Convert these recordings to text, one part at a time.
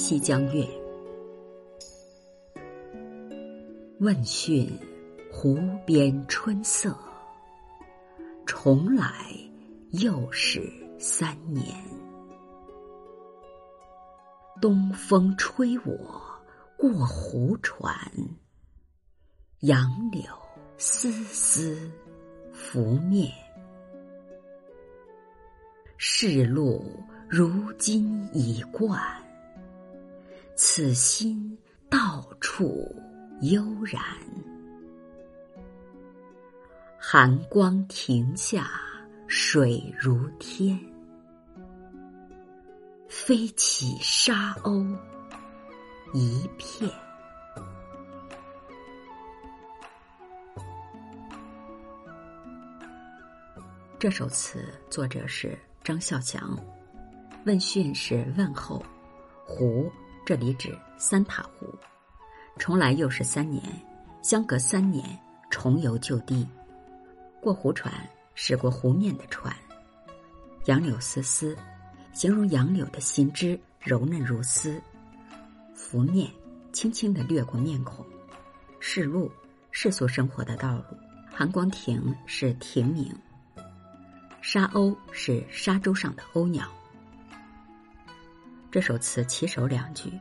西江月》。问讯湖边春色，重来又是三年。东风吹我过湖船，杨柳丝丝拂面。世路如今已惯，此心到处悠然。寒光亭下水如天，飞起沙鸥一片。这首词作者是。张孝祥，问讯是问候，湖这里指三塔湖，重来又是三年，相隔三年重游旧地，过湖船驶过湖面的船，杨柳丝丝，形容杨柳的新枝柔嫩如丝，拂面轻轻的掠过面孔，是路世俗生活的道路，寒光亭是亭名。沙鸥是沙洲上的鸥鸟。这首词起首两句，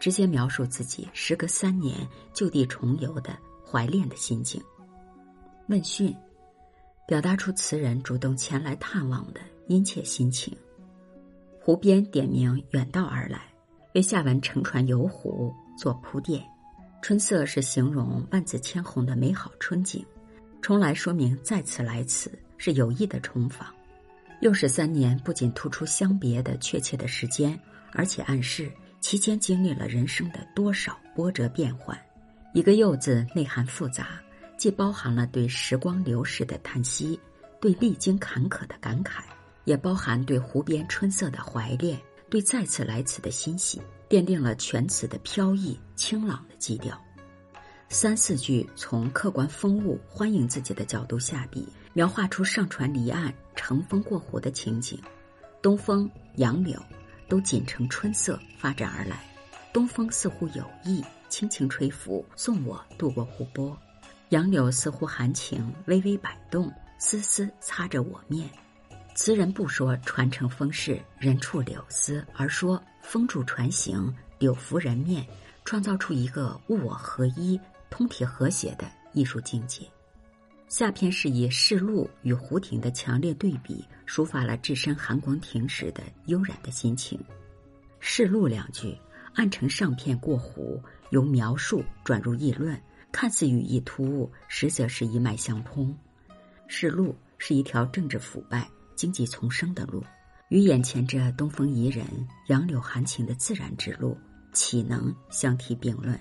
直接描述自己时隔三年就地重游的怀恋的心境。问讯，表达出词人主动前来探望的殷切心情。湖边点名远道而来，为下文乘船游湖做铺垫。春色是形容万紫千红的美好春景，重来说明再次来此。是有意的重访，又是三年，不仅突出相别的确切的时间，而且暗示期间经历了人生的多少波折变幻。一个“又”字内涵复杂，既包含了对时光流逝的叹息，对历经坎坷的感慨，也包含对湖边春色的怀恋，对再次来此的欣喜，奠定了全词的飘逸清朗的基调。三四句从客观风物欢迎自己的角度下笔，描画出上船离岸、乘风过湖的情景。东风、杨柳都锦成春色发展而来，东风似乎有意轻轻吹拂，送我渡过湖泊；杨柳似乎含情微微摆动，丝丝擦着我面。词人不说船乘风势，人触柳丝，而说风助船行，柳拂人面，创造出一个物我合一。通体和谐的艺术境界。下篇是以市路与湖亭的强烈对比，抒发了置身寒光亭时的悠然的心情。市路两句按承上片过湖，由描述转入议论，看似语意突兀，实则是一脉相通。市路是一条政治腐败、经济丛生的路，与眼前这东风宜人、杨柳含情的自然之路，岂能相提并论？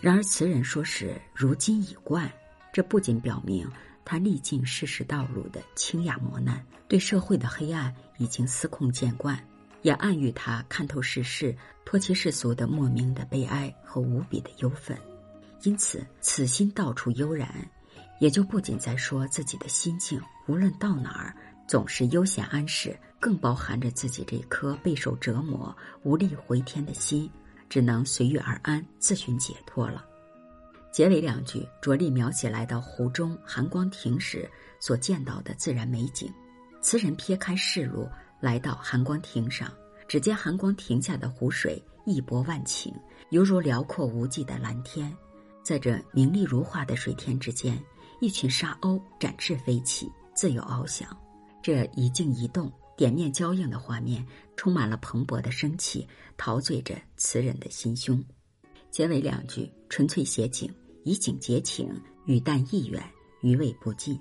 然而，词人说是如今已惯，这不仅表明他历尽世事道路的清雅磨难，对社会的黑暗已经司空见惯，也暗喻他看透世事、脱弃世俗的莫名的悲哀和无比的忧愤。因此，此心到处悠然，也就不仅在说自己的心境，无论到哪儿总是悠闲安适，更包含着自己这颗备受折磨、无力回天的心。只能随遇而安，自寻解脱了。结尾两句着力描写来到湖中寒光亭时所见到的自然美景。词人撇开世路，来到寒光亭上，只见寒光亭下的湖水一波万顷，犹如辽阔无际的蓝天。在这明丽如画的水天之间，一群沙鸥展翅飞起，自由翱翔。这一静一动。点面交映的画面，充满了蓬勃的生气，陶醉着词人的心胸。结尾两句纯粹写景，以景结情，与淡意远，余味不尽。